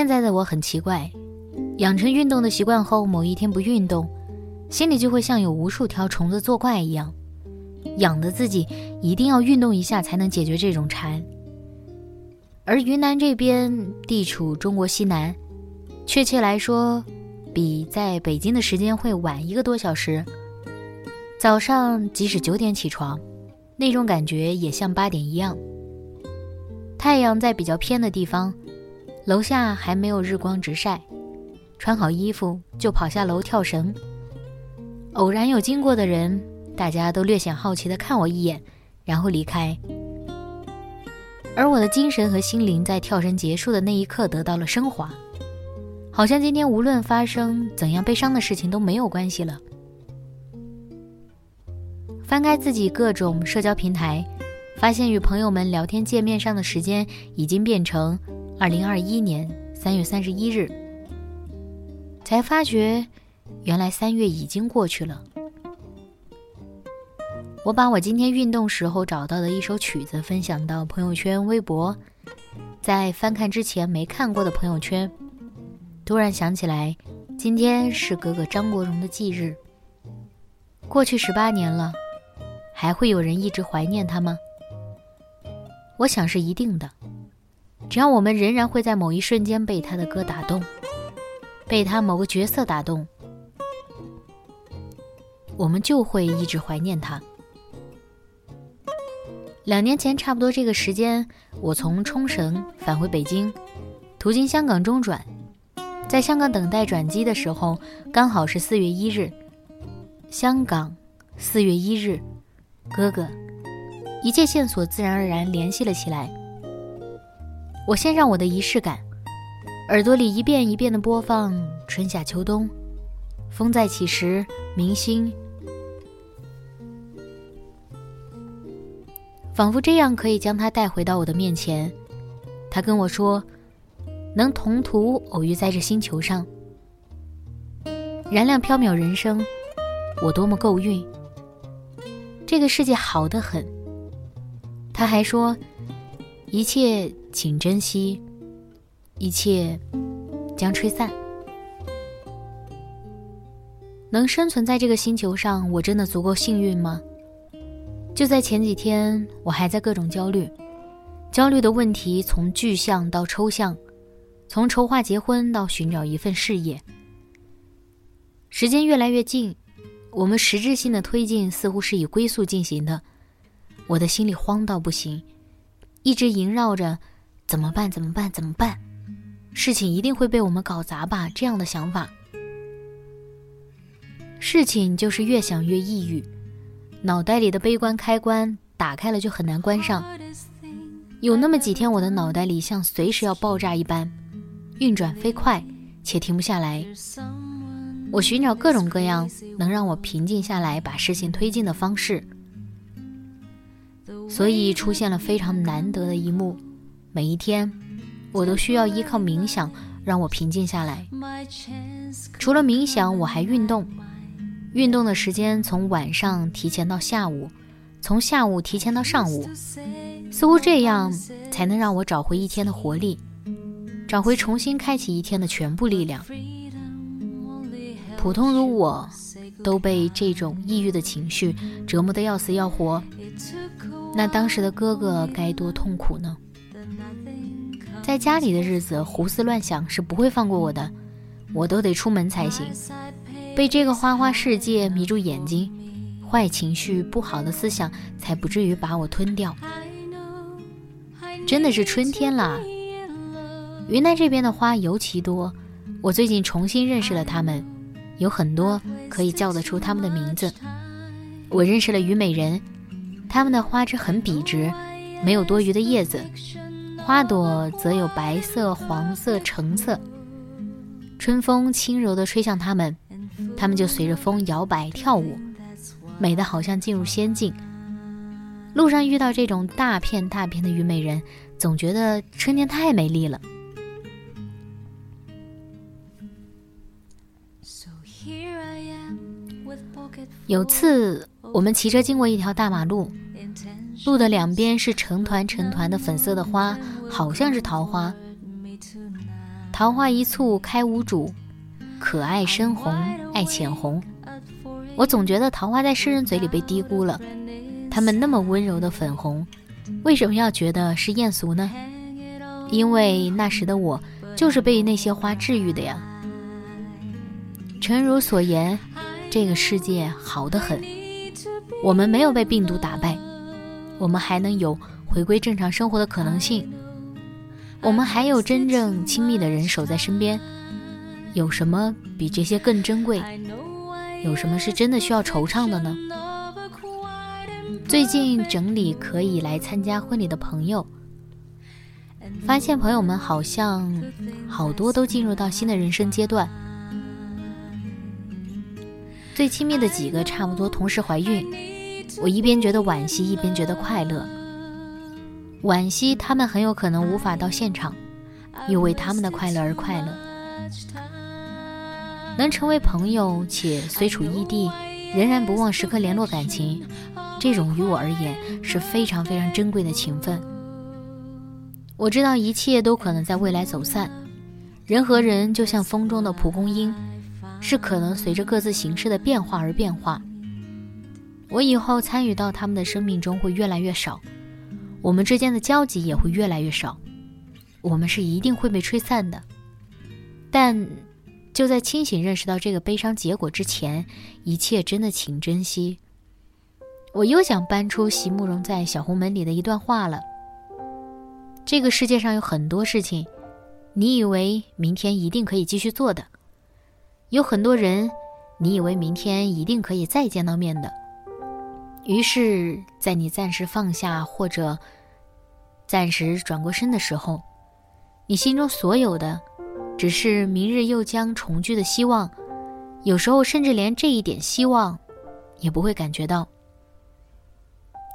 现在的我很奇怪，养成运动的习惯后，某一天不运动，心里就会像有无数条虫子作怪一样，痒的自己一定要运动一下才能解决这种馋。而云南这边地处中国西南，确切来说，比在北京的时间会晚一个多小时。早上即使九点起床，那种感觉也像八点一样。太阳在比较偏的地方。楼下还没有日光直晒，穿好衣服就跑下楼跳绳。偶然有经过的人，大家都略显好奇地看我一眼，然后离开。而我的精神和心灵在跳绳结束的那一刻得到了升华，好像今天无论发生怎样悲伤的事情都没有关系了。翻开自己各种社交平台，发现与朋友们聊天界面上的时间已经变成。二零二一年三月三十一日，才发觉，原来三月已经过去了。我把我今天运动时候找到的一首曲子分享到朋友圈、微博，在翻看之前没看过的朋友圈，突然想起来，今天是哥哥张国荣的忌日。过去十八年了，还会有人一直怀念他吗？我想是一定的。只要我们仍然会在某一瞬间被他的歌打动，被他某个角色打动，我们就会一直怀念他。两年前差不多这个时间，我从冲绳返回北京，途经香港中转，在香港等待转机的时候，刚好是四月一日。香港，四月一日，哥哥，一切线索自然而然联系了起来。我先让我的仪式感，耳朵里一遍一遍的播放《春夏秋冬》，风再起时，明星，仿佛这样可以将他带回到我的面前。他跟我说，能同途偶遇在这星球上，燃亮飘渺人生，我多么够运。这个世界好得很。他还说，一切。请珍惜，一切将吹散。能生存在这个星球上，我真的足够幸运吗？就在前几天，我还在各种焦虑，焦虑的问题从具象到抽象，从筹划结婚到寻找一份事业。时间越来越近，我们实质性的推进似乎是以龟速进行的，我的心里慌到不行，一直萦绕着。怎么办？怎么办？怎么办？事情一定会被我们搞砸吧？这样的想法，事情就是越想越抑郁，脑袋里的悲观开关打开了就很难关上。有那么几天，我的脑袋里像随时要爆炸一般，运转飞快且停不下来。我寻找各种各样能让我平静下来、把事情推进的方式，所以出现了非常难得的一幕。每一天，我都需要依靠冥想让我平静下来。除了冥想，我还运动。运动的时间从晚上提前到下午，从下午提前到上午，似乎这样才能让我找回一天的活力，找回重新开启一天的全部力量。普通如我，都被这种抑郁的情绪折磨得要死要活，那当时的哥哥该多痛苦呢？在家里的日子胡思乱想是不会放过我的，我都得出门才行。被这个花花世界迷住眼睛，坏情绪、不好的思想才不至于把我吞掉。真的是春天啦，云南这边的花尤其多，我最近重新认识了它们，有很多可以叫得出它们的名字。我认识了虞美人，它们的花枝很笔直，没有多余的叶子，花朵则有白色、黄色、橙色。春风轻柔地吹向它们，它们就随着风摇摆跳舞，美得好像进入仙境。路上遇到这种大片大片的虞美人，总觉得春天太美丽了。有次我们骑车经过一条大马路，路的两边是成团成团的粉色的花，好像是桃花。桃花一簇开无主，可爱深红爱浅红。我总觉得桃花在诗人嘴里被低估了。它们那么温柔的粉红，为什么要觉得是艳俗呢？因为那时的我就是被那些花治愈的呀。诚如所言，这个世界好得很，我们没有被病毒打败，我们还能有回归正常生活的可能性，我们还有真正亲密的人守在身边。有什么比这些更珍贵？有什么是真的需要惆怅的呢？最近整理可以来参加婚礼的朋友，发现朋友们好像好多都进入到新的人生阶段。最亲密的几个差不多同时怀孕，我一边觉得惋惜，一边觉得快乐。惋惜他们很有可能无法到现场，又为他们的快乐而快乐。能成为朋友且虽处异地，仍然不忘时刻联络感情。这种于我而言是非常非常珍贵的情分。我知道一切都可能在未来走散，人和人就像风中的蒲公英，是可能随着各自形式的变化而变化。我以后参与到他们的生命中会越来越少，我们之间的交集也会越来越少，我们是一定会被吹散的。但就在清醒认识到这个悲伤结果之前，一切真的请珍惜。我又想搬出席慕容在《小红门》里的一段话了。这个世界上有很多事情，你以为明天一定可以继续做的；有很多人，你以为明天一定可以再见到面的。于是，在你暂时放下或者暂时转过身的时候，你心中所有的，只是明日又将重聚的希望。有时候，甚至连这一点希望，也不会感觉到。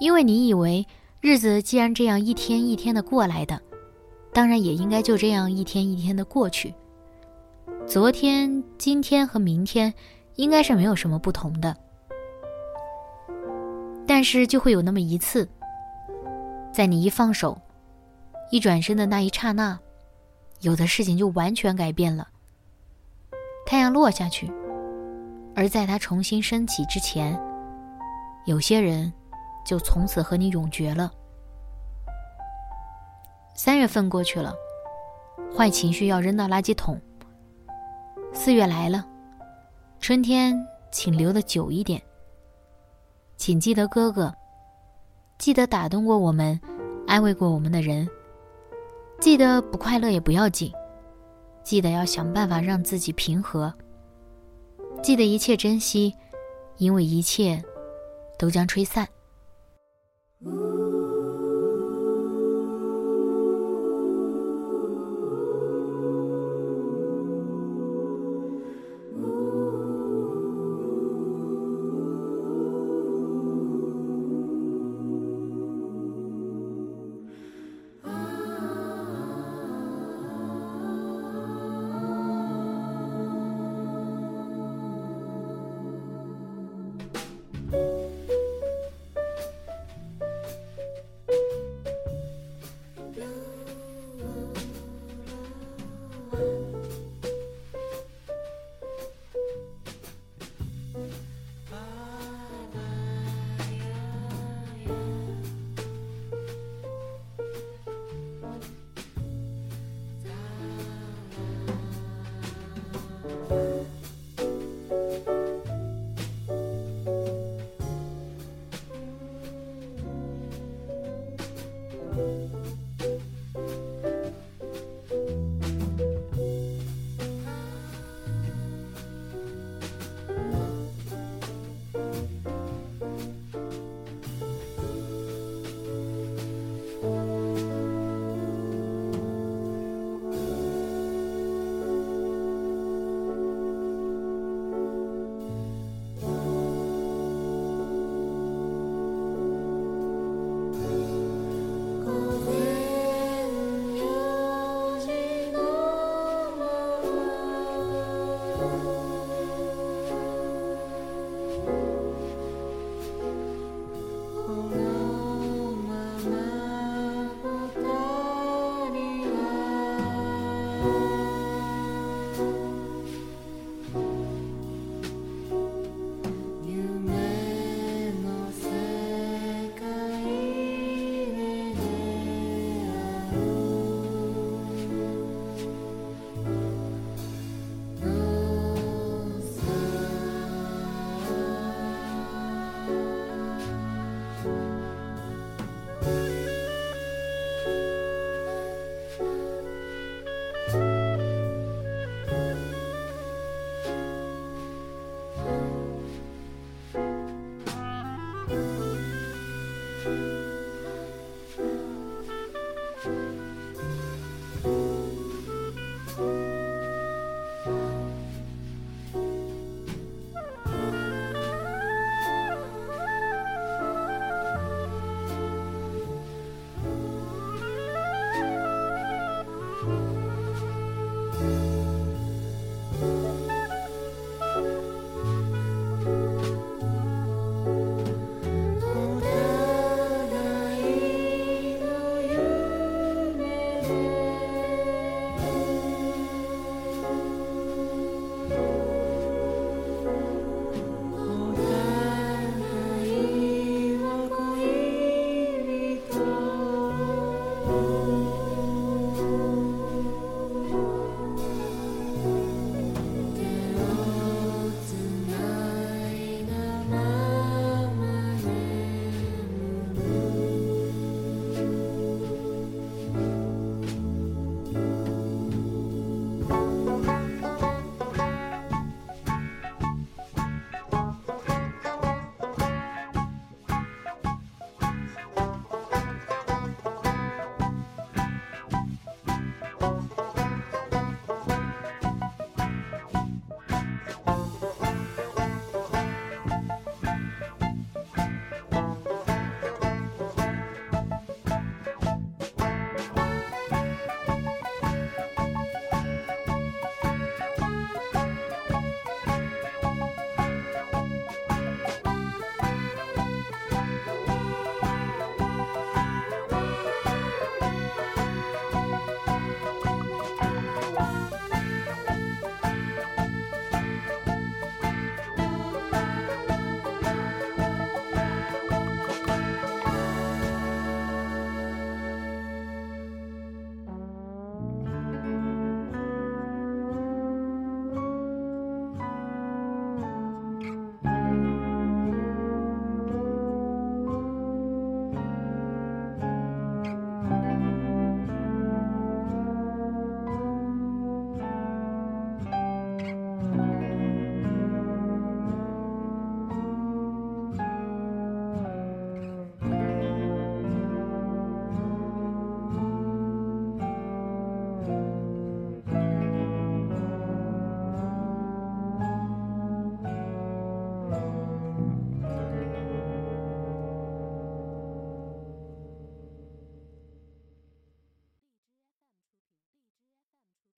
因为你以为日子既然这样一天一天的过来的，当然也应该就这样一天一天的过去。昨天、今天和明天应该是没有什么不同的，但是就会有那么一次，在你一放手、一转身的那一刹那，有的事情就完全改变了。太阳落下去，而在它重新升起之前，有些人。就从此和你永绝了。三月份过去了，坏情绪要扔到垃圾桶。四月来了，春天请留的久一点。请记得哥哥，记得打动过我们、安慰过我们的人，记得不快乐也不要紧，记得要想办法让自己平和。记得一切珍惜，因为一切都将吹散。